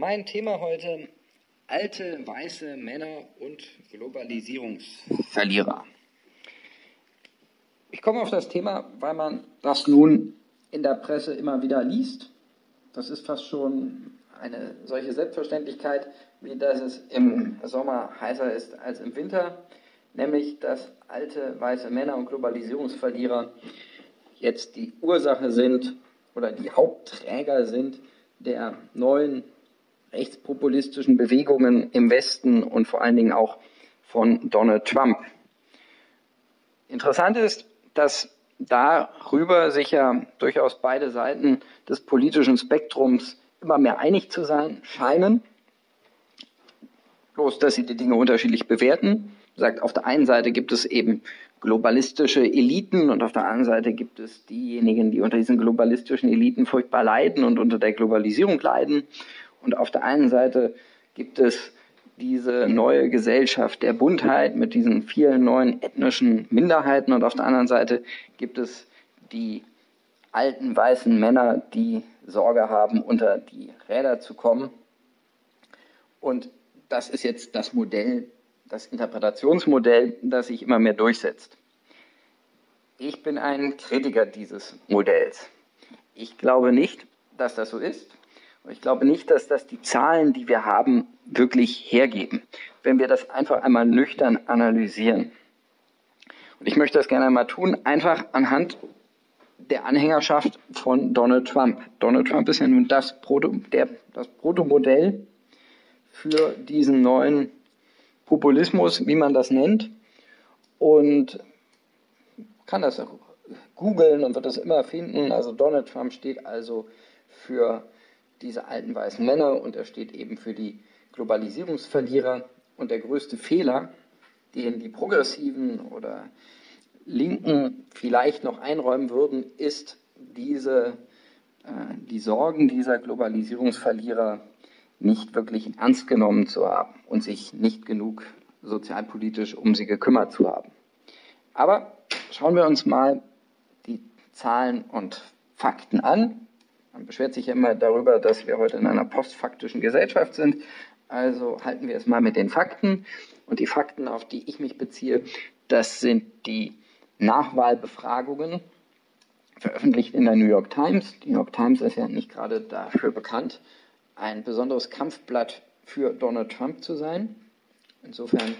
Mein Thema heute alte weiße Männer und Globalisierungsverlierer. Ich komme auf das Thema, weil man das nun in der Presse immer wieder liest. Das ist fast schon eine solche Selbstverständlichkeit, wie dass es im Sommer heißer ist als im Winter, nämlich dass alte weiße Männer und Globalisierungsverlierer jetzt die Ursache sind oder die Hauptträger sind der neuen rechtspopulistischen Bewegungen im Westen und vor allen Dingen auch von Donald Trump. Interessant ist, dass darüber sich ja durchaus beide Seiten des politischen Spektrums immer mehr einig zu sein scheinen. Bloß, dass sie die Dinge unterschiedlich bewerten. Sagt, auf der einen Seite gibt es eben globalistische Eliten und auf der anderen Seite gibt es diejenigen, die unter diesen globalistischen Eliten furchtbar leiden und unter der Globalisierung leiden. Und auf der einen Seite gibt es diese neue Gesellschaft der Buntheit mit diesen vielen neuen ethnischen Minderheiten und auf der anderen Seite gibt es die alten weißen Männer, die Sorge haben, unter die Räder zu kommen. Und das ist jetzt das Modell, das Interpretationsmodell, das sich immer mehr durchsetzt. Ich bin ein Kritiker dieses Modells. Ich glaube nicht, dass das so ist. Und ich glaube nicht, dass das die Zahlen, die wir haben, wirklich hergeben, wenn wir das einfach einmal nüchtern analysieren. Und ich möchte das gerne einmal tun, einfach anhand der Anhängerschaft von Donald Trump. Donald Trump ist ja nun das, Proto, der, das Protomodell für diesen neuen Populismus, wie man das nennt. Und kann das googeln und wird das immer finden. Also Donald Trump steht also für diese alten weißen Männer und er steht eben für die Globalisierungsverlierer. Und der größte Fehler, den die Progressiven oder Linken vielleicht noch einräumen würden, ist diese, äh, die Sorgen dieser Globalisierungsverlierer nicht wirklich ernst genommen zu haben und sich nicht genug sozialpolitisch um sie gekümmert zu haben. Aber schauen wir uns mal die Zahlen und Fakten an. Man beschwert sich ja immer darüber, dass wir heute in einer postfaktischen Gesellschaft sind. Also halten wir es mal mit den Fakten. Und die Fakten, auf die ich mich beziehe, das sind die Nachwahlbefragungen, veröffentlicht in der New York Times. Die New York Times ist ja nicht gerade dafür bekannt, ein besonderes Kampfblatt für Donald Trump zu sein. Insofern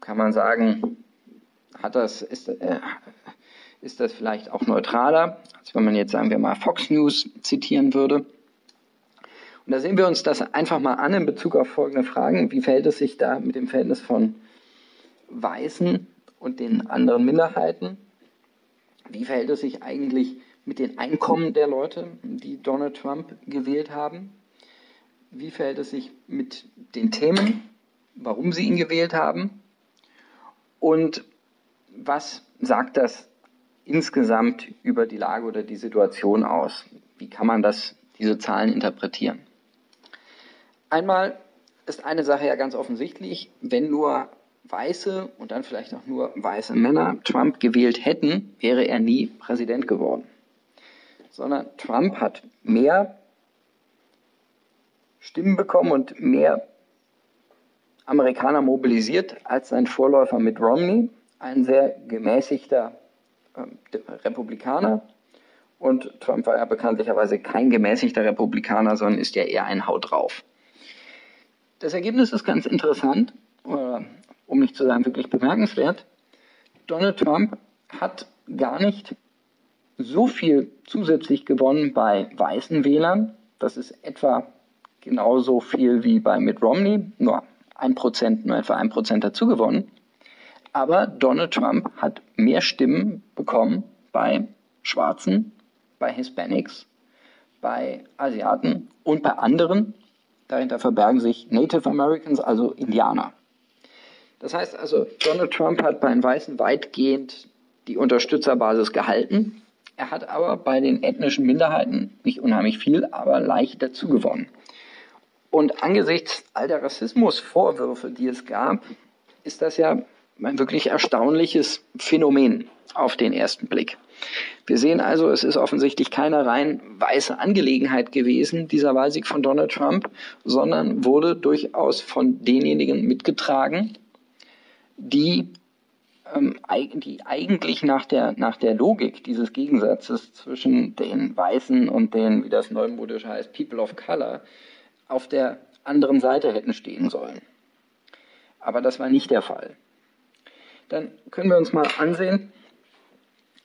kann man sagen, hat das, ist, äh, ist das vielleicht auch neutraler, als wenn man jetzt, sagen wir mal, Fox News zitieren würde. Und da sehen wir uns das einfach mal an in Bezug auf folgende Fragen. Wie verhält es sich da mit dem Verhältnis von Weißen und den anderen Minderheiten? Wie verhält es sich eigentlich mit den Einkommen der Leute, die Donald Trump gewählt haben? Wie verhält es sich mit den Themen, warum sie ihn gewählt haben? Und was sagt das insgesamt über die Lage oder die Situation aus? Wie kann man das, diese Zahlen interpretieren? Einmal ist eine Sache ja ganz offensichtlich, wenn nur Weiße und dann vielleicht auch nur weiße Männer Trump gewählt hätten, wäre er nie Präsident geworden. Sondern Trump hat mehr Stimmen bekommen und mehr Amerikaner mobilisiert als sein Vorläufer Mitt Romney, ein sehr gemäßigter Republikaner. Und Trump war ja bekanntlicherweise kein gemäßigter Republikaner, sondern ist ja eher ein Haut drauf. Das Ergebnis ist ganz interessant, um nicht zu sagen wirklich bemerkenswert. Donald Trump hat gar nicht so viel zusätzlich gewonnen bei weißen Wählern. Das ist etwa genauso viel wie bei Mitt Romney, nur ein Prozent, nur etwa ein Prozent dazu gewonnen. Aber Donald Trump hat mehr Stimmen bekommen bei Schwarzen, bei Hispanics, bei Asiaten und bei anderen. Dahinter verbergen sich Native Americans, also Indianer. Das heißt also, Donald Trump hat bei den Weißen weitgehend die Unterstützerbasis gehalten. Er hat aber bei den ethnischen Minderheiten nicht unheimlich viel, aber leicht dazu gewonnen. Und angesichts all der Rassismusvorwürfe, die es gab, ist das ja ein wirklich erstaunliches Phänomen auf den ersten Blick. Wir sehen also, es ist offensichtlich keine rein weiße Angelegenheit gewesen, dieser Wahlsieg von Donald Trump, sondern wurde durchaus von denjenigen mitgetragen, die, ähm, die eigentlich nach der, nach der Logik dieses Gegensatzes zwischen den Weißen und den, wie das neumodisch heißt, People of Color, auf der anderen Seite hätten stehen sollen. Aber das war nicht der Fall. Dann können wir uns mal ansehen,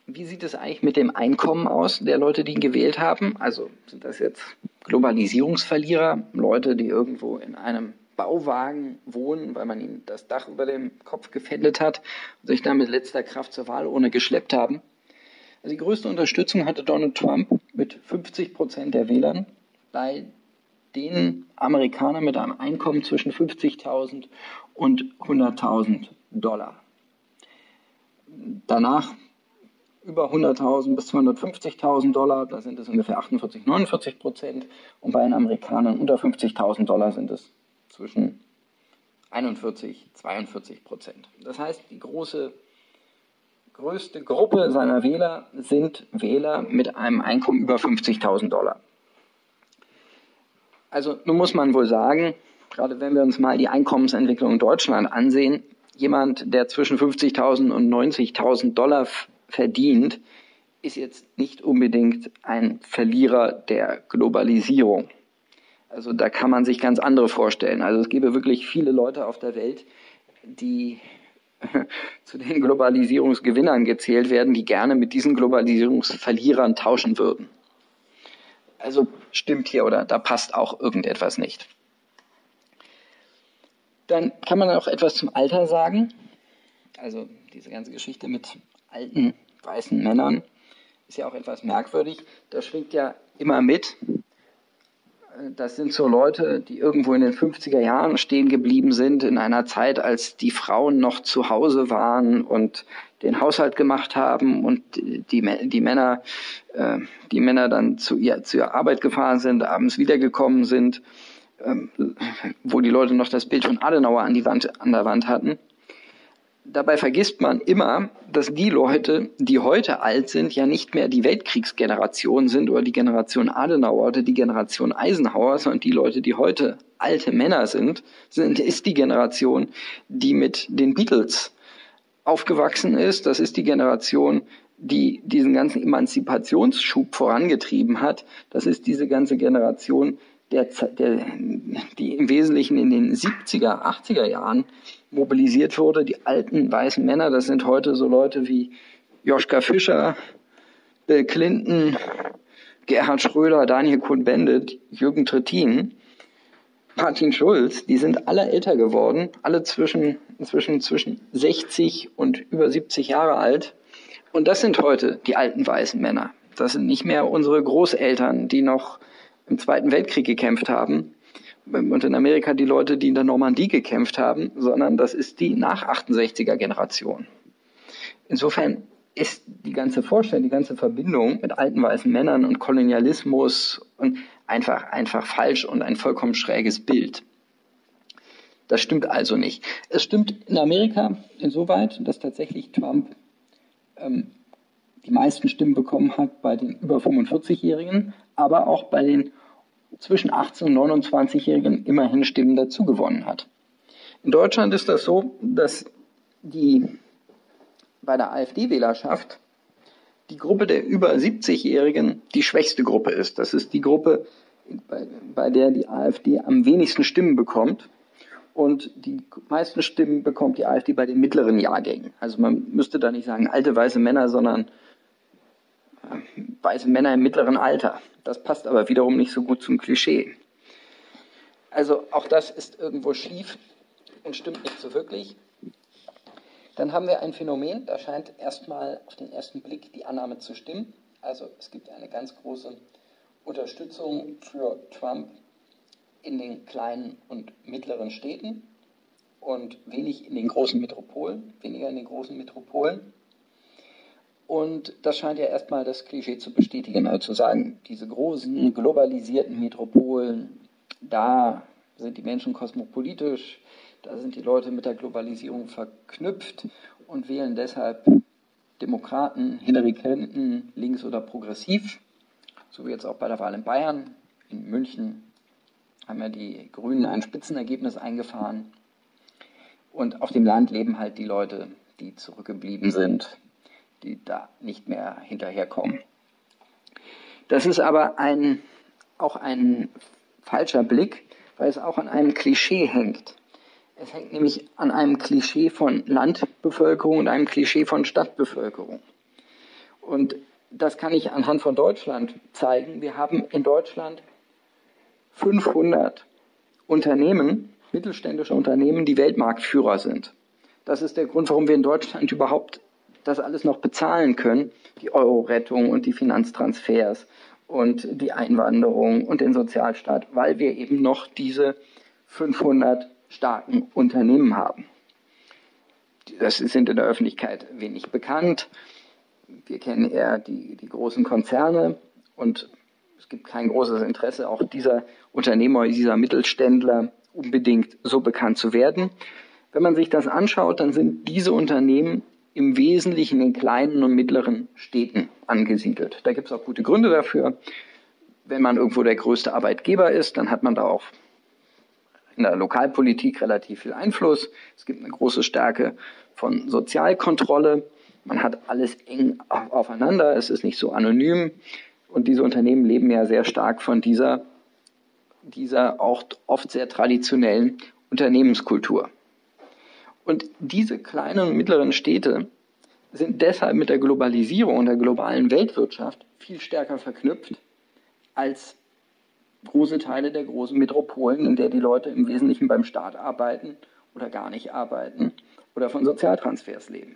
wie sieht es eigentlich mit dem Einkommen aus der Leute, die ihn gewählt haben? Also sind das jetzt Globalisierungsverlierer, Leute, die irgendwo in einem Bauwagen wohnen, weil man ihnen das Dach über dem Kopf gefändet hat und sich dann mit letzter Kraft zur Wahl ohne geschleppt haben? Also die größte Unterstützung hatte Donald Trump mit 50 Prozent der Wählern bei den Amerikanern mit einem Einkommen zwischen 50.000 und 100.000 Dollar. Danach über 100.000 bis 250.000 Dollar, da sind es ungefähr 48, 49 Prozent. Und bei den Amerikanern unter 50.000 Dollar sind es zwischen 41, 42 Prozent. Das heißt, die große, größte Gruppe seiner Wähler sind Wähler mit einem Einkommen über 50.000 Dollar. Also nun muss man wohl sagen, gerade wenn wir uns mal die Einkommensentwicklung in Deutschland ansehen, jemand, der zwischen 50.000 und 90.000 Dollar verdient, ist jetzt nicht unbedingt ein Verlierer der Globalisierung. Also da kann man sich ganz andere vorstellen. Also es gäbe wirklich viele Leute auf der Welt, die zu den Globalisierungsgewinnern gezählt werden, die gerne mit diesen Globalisierungsverlierern tauschen würden. Also stimmt hier oder da passt auch irgendetwas nicht. Dann kann man auch etwas zum Alter sagen. Also diese ganze Geschichte mit alten weißen Männern ist ja auch etwas merkwürdig. Da schwingt ja immer mit. Das sind so Leute, die irgendwo in den 50er Jahren stehen geblieben sind, in einer Zeit, als die Frauen noch zu Hause waren und den Haushalt gemacht haben und die, die Männer, äh, die Männer dann zu ihr, zur Arbeit gefahren sind, abends wiedergekommen sind, ähm, wo die Leute noch das Bild von Adenauer an, die Wand, an der Wand hatten dabei vergisst man immer, dass die Leute, die heute alt sind, ja nicht mehr die Weltkriegsgeneration sind oder die Generation Adenauer oder die Generation Eisenhower, sondern die Leute, die heute alte Männer sind, sind ist die Generation, die mit den Beatles aufgewachsen ist. Das ist die Generation, die diesen ganzen Emanzipationsschub vorangetrieben hat. Das ist diese ganze Generation, der, der, die im Wesentlichen in den 70er, 80er Jahren mobilisiert wurde. Die alten weißen Männer, das sind heute so Leute wie Joschka Fischer, Bill Clinton, Gerhard Schröder, Daniel Kuhn-Bendit, Jürgen Trittin, Martin Schulz, die sind alle älter geworden, alle zwischen, inzwischen zwischen 60 und über 70 Jahre alt. Und das sind heute die alten weißen Männer. Das sind nicht mehr unsere Großeltern, die noch im Zweiten Weltkrieg gekämpft haben und in Amerika die Leute, die in der Normandie gekämpft haben, sondern das ist die nach 68er Generation. Insofern ist die ganze Vorstellung, die ganze Verbindung mit alten weißen Männern und Kolonialismus und einfach, einfach falsch und ein vollkommen schräges Bild. Das stimmt also nicht. Es stimmt in Amerika insoweit, dass tatsächlich Trump ähm, die meisten Stimmen bekommen hat bei den über 45-Jährigen, aber auch bei den zwischen 18 und 29-Jährigen immerhin Stimmen dazu gewonnen hat. In Deutschland ist das so, dass die bei der AfD-Wählerschaft die Gruppe der über 70-Jährigen die schwächste Gruppe ist. Das ist die Gruppe, bei, bei der die AfD am wenigsten Stimmen bekommt. Und die meisten Stimmen bekommt die AfD bei den mittleren Jahrgängen. Also man müsste da nicht sagen alte weiße Männer, sondern weiße Männer im mittleren Alter. Das passt aber wiederum nicht so gut zum Klischee. Also auch das ist irgendwo schief und stimmt nicht so wirklich. Dann haben wir ein Phänomen, da scheint erstmal auf den ersten Blick die Annahme zu stimmen. Also es gibt eine ganz große Unterstützung für Trump in den kleinen und mittleren Städten und wenig in den großen Metropolen, weniger in den großen Metropolen. Und das scheint ja erstmal das Klischee zu bestätigen, also zu sagen, diese großen globalisierten Metropolen, da sind die Menschen kosmopolitisch, Da sind die Leute mit der Globalisierung verknüpft und wählen deshalb Demokraten, Hillary Clinton, links oder progressiv, so wie jetzt auch bei der Wahl in Bayern. In München haben ja die Grünen ein Spitzenergebnis eingefahren. Und auf dem Land leben halt die Leute, die zurückgeblieben sind, die da nicht mehr hinterherkommen. Das ist aber ein, auch ein falscher Blick, weil es auch an einem Klischee hängt. Es hängt nämlich an einem Klischee von Landbevölkerung und einem Klischee von Stadtbevölkerung. Und das kann ich anhand von Deutschland zeigen. Wir haben in Deutschland 500 Unternehmen, mittelständische Unternehmen, die Weltmarktführer sind. Das ist der Grund, warum wir in Deutschland überhaupt das alles noch bezahlen können. Die Euro-Rettung und die Finanztransfers und die Einwanderung und den Sozialstaat, weil wir eben noch diese 500 starken Unternehmen haben. Das sind in der Öffentlichkeit wenig bekannt. Wir kennen eher die, die großen Konzerne und es gibt kein großes Interesse, auch dieser Unternehmer, dieser Mittelständler unbedingt so bekannt zu werden. Wenn man sich das anschaut, dann sind diese Unternehmen im Wesentlichen in kleinen und mittleren Städten angesiedelt. Da gibt es auch gute Gründe dafür. Wenn man irgendwo der größte Arbeitgeber ist, dann hat man da auch in der Lokalpolitik relativ viel Einfluss. Es gibt eine große Stärke von Sozialkontrolle. Man hat alles eng aufeinander. Es ist nicht so anonym. Und diese Unternehmen leben ja sehr stark von dieser, dieser auch oft sehr traditionellen Unternehmenskultur. Und diese kleinen und mittleren Städte sind deshalb mit der Globalisierung und der globalen Weltwirtschaft viel stärker verknüpft als große Teile der großen Metropolen, in der die Leute im Wesentlichen beim Staat arbeiten oder gar nicht arbeiten oder von Sozialtransfers leben.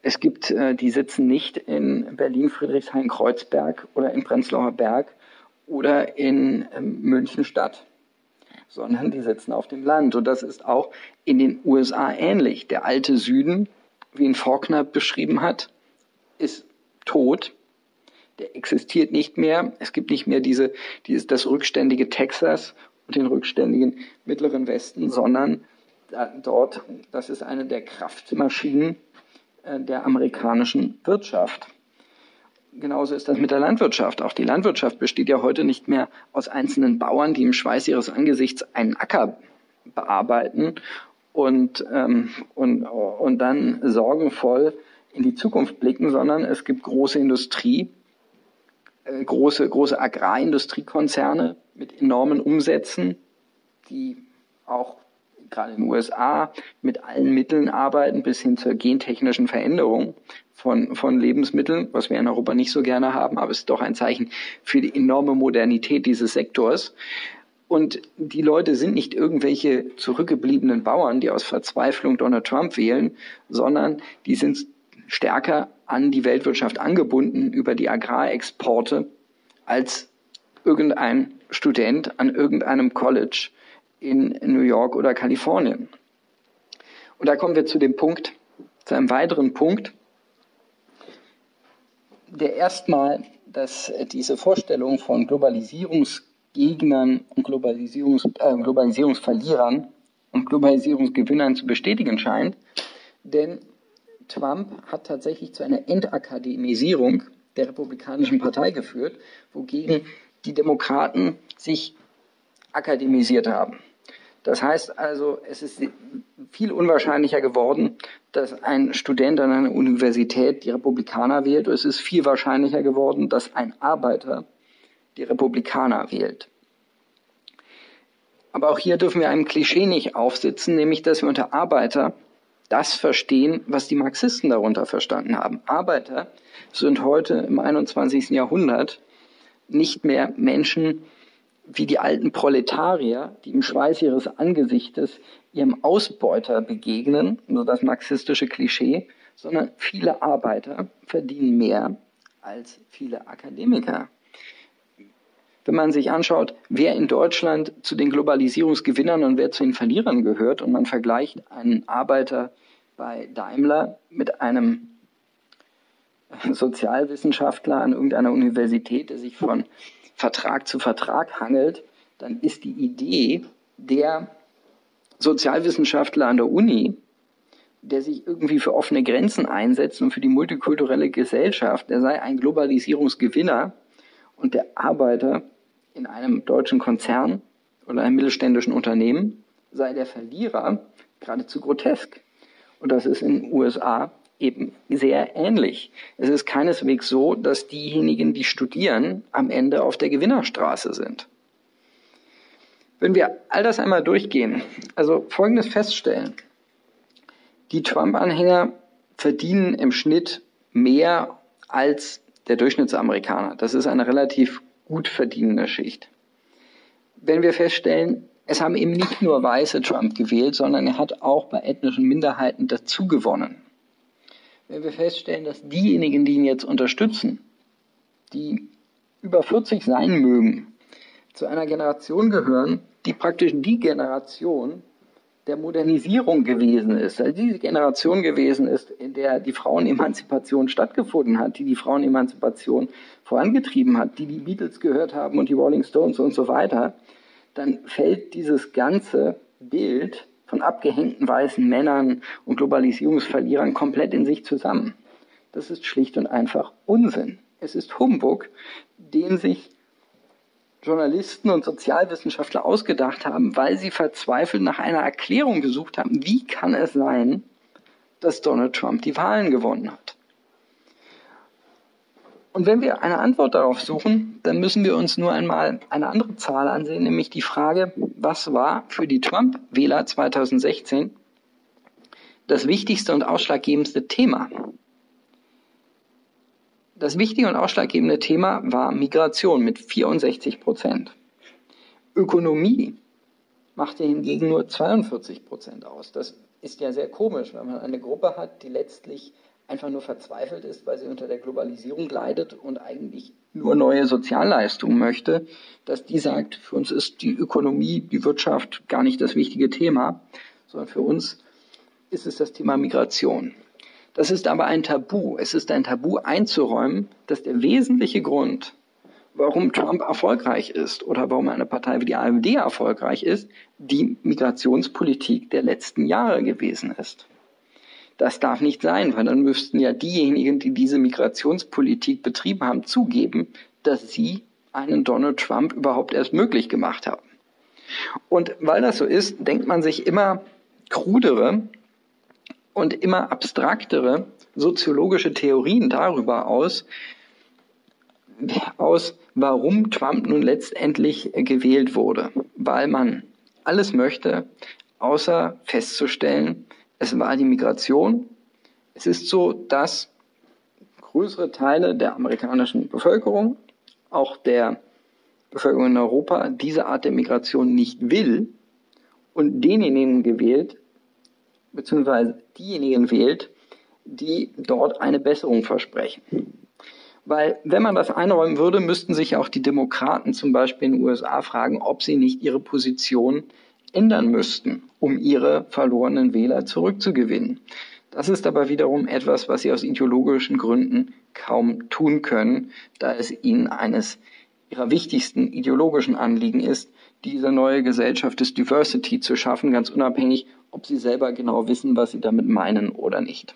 Es gibt, äh, die sitzen nicht in Berlin, Friedrichshain, Kreuzberg oder in Prenzlauer Berg oder in ähm, München Stadt, sondern die sitzen auf dem Land. Und das ist auch in den USA ähnlich. Der alte Süden, wie ihn Faulkner beschrieben hat, ist tot der existiert nicht mehr. Es gibt nicht mehr diese, dieses, das rückständige Texas und den rückständigen Mittleren Westen, sondern dort, das ist eine der Kraftmaschinen äh, der amerikanischen Wirtschaft. Genauso ist das mit der Landwirtschaft. Auch die Landwirtschaft besteht ja heute nicht mehr aus einzelnen Bauern, die im Schweiß ihres Angesichts einen Acker bearbeiten und, ähm, und, und dann sorgenvoll in die Zukunft blicken, sondern es gibt große Industrie, äh, große, große Agrarindustriekonzerne mit enormen Umsätzen, die auch gerade in den USA mit allen Mitteln arbeiten, bis hin zur gentechnischen Veränderung von, von Lebensmitteln, was wir in Europa nicht so gerne haben, aber es ist doch ein Zeichen für die enorme Modernität dieses Sektors. Und die Leute sind nicht irgendwelche zurückgebliebenen Bauern, die aus Verzweiflung Donald Trump wählen, sondern die sind stärker an die Weltwirtschaft angebunden über die Agrarexporte als irgendein Student an irgendeinem College in New York oder Kalifornien. Und da kommen wir zu dem Punkt, zu einem weiteren Punkt, der erstmal, dass diese Vorstellung von Globalisierungsgegnern und Globalisierungs, äh, Globalisierungsverlierern und Globalisierungsgewinnern zu bestätigen scheint. Denn Trump hat tatsächlich zu einer Entakademisierung der Republikanischen Partei geführt, wogegen die Demokraten sich akademisiert haben. Das heißt also, es ist viel unwahrscheinlicher geworden, dass ein Student an einer Universität die Republikaner wählt. Es ist viel wahrscheinlicher geworden, dass ein Arbeiter die Republikaner wählt. Aber auch hier dürfen wir einem Klischee nicht aufsitzen, nämlich dass wir unter Arbeiter das verstehen, was die Marxisten darunter verstanden haben. Arbeiter sind heute im 21. Jahrhundert nicht mehr Menschen wie die alten Proletarier, die im Schweiß ihres Angesichtes ihrem Ausbeuter begegnen, so das marxistische Klischee, sondern viele Arbeiter verdienen mehr als viele Akademiker. Wenn man sich anschaut, wer in Deutschland zu den Globalisierungsgewinnern und wer zu den Verlierern gehört und man vergleicht einen Arbeiter bei Daimler mit einem Sozialwissenschaftler an irgendeiner Universität, der sich von Vertrag zu Vertrag hangelt, dann ist die Idee der Sozialwissenschaftler an der Uni, der sich irgendwie für offene Grenzen einsetzt und für die multikulturelle Gesellschaft, der sei ein Globalisierungsgewinner und der Arbeiter in einem deutschen Konzern oder einem mittelständischen Unternehmen sei der Verlierer geradezu grotesk. Und das ist in den USA eben sehr ähnlich. Es ist keineswegs so, dass diejenigen, die studieren, am Ende auf der Gewinnerstraße sind. Wenn wir all das einmal durchgehen, also Folgendes feststellen. Die Trump-Anhänger verdienen im Schnitt mehr als der Durchschnittsamerikaner. Das ist eine relativ gut verdienende Schicht. Wenn wir feststellen, es haben eben nicht nur Weiße Trump gewählt, sondern er hat auch bei ethnischen Minderheiten dazu gewonnen wenn wir feststellen, dass diejenigen, die ihn jetzt unterstützen, die über 40 sein mögen, zu einer Generation gehören, die praktisch die Generation der Modernisierung gewesen ist, also diese Generation gewesen ist, in der die Frauenemanzipation stattgefunden hat, die die Frauenemanzipation vorangetrieben hat, die die Beatles gehört haben und die Rolling Stones und so weiter, dann fällt dieses ganze Bild von abgehängten weißen Männern und Globalisierungsverlierern komplett in sich zusammen. Das ist schlicht und einfach Unsinn. Es ist Humbug, den sich Journalisten und Sozialwissenschaftler ausgedacht haben, weil sie verzweifelt nach einer Erklärung gesucht haben, wie kann es sein, dass Donald Trump die Wahlen gewonnen hat. Und wenn wir eine Antwort darauf suchen, dann müssen wir uns nur einmal eine andere Zahl ansehen, nämlich die Frage, was war für die Trump-Wähler 2016 das wichtigste und ausschlaggebendste Thema? Das wichtige und ausschlaggebende Thema war Migration mit 64 Prozent. Ökonomie machte hingegen nur 42 Prozent aus. Das ist ja sehr komisch, wenn man eine Gruppe hat, die letztlich einfach nur verzweifelt ist, weil sie unter der Globalisierung leidet und eigentlich nur neue Sozialleistungen möchte, dass die sagt, für uns ist die Ökonomie, die Wirtschaft gar nicht das wichtige Thema, sondern für uns ist es das Thema Migration. Das ist aber ein Tabu. Es ist ein Tabu einzuräumen, dass der wesentliche Grund, warum Trump erfolgreich ist oder warum eine Partei wie die AfD erfolgreich ist, die Migrationspolitik der letzten Jahre gewesen ist. Das darf nicht sein, weil dann müssten ja diejenigen, die diese Migrationspolitik betrieben haben, zugeben, dass sie einen Donald Trump überhaupt erst möglich gemacht haben. Und weil das so ist, denkt man sich immer krudere und immer abstraktere soziologische Theorien darüber aus, aus, warum Trump nun letztendlich gewählt wurde. Weil man alles möchte, außer festzustellen, es war die Migration. Es ist so, dass größere Teile der amerikanischen Bevölkerung, auch der Bevölkerung in Europa, diese Art der Migration nicht will und denjenigen gewählt, beziehungsweise diejenigen wählt, die dort eine Besserung versprechen. Weil wenn man das einräumen würde, müssten sich auch die Demokraten zum Beispiel in den USA fragen, ob sie nicht ihre Position ändern müssten, um ihre verlorenen Wähler zurückzugewinnen. Das ist aber wiederum etwas, was sie aus ideologischen Gründen kaum tun können, da es ihnen eines ihrer wichtigsten ideologischen Anliegen ist, diese neue Gesellschaft des Diversity zu schaffen, ganz unabhängig, ob sie selber genau wissen, was sie damit meinen oder nicht.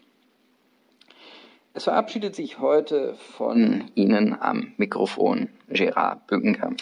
Es verabschiedet sich heute von Ihnen am Mikrofon Gerard Bückenkamp.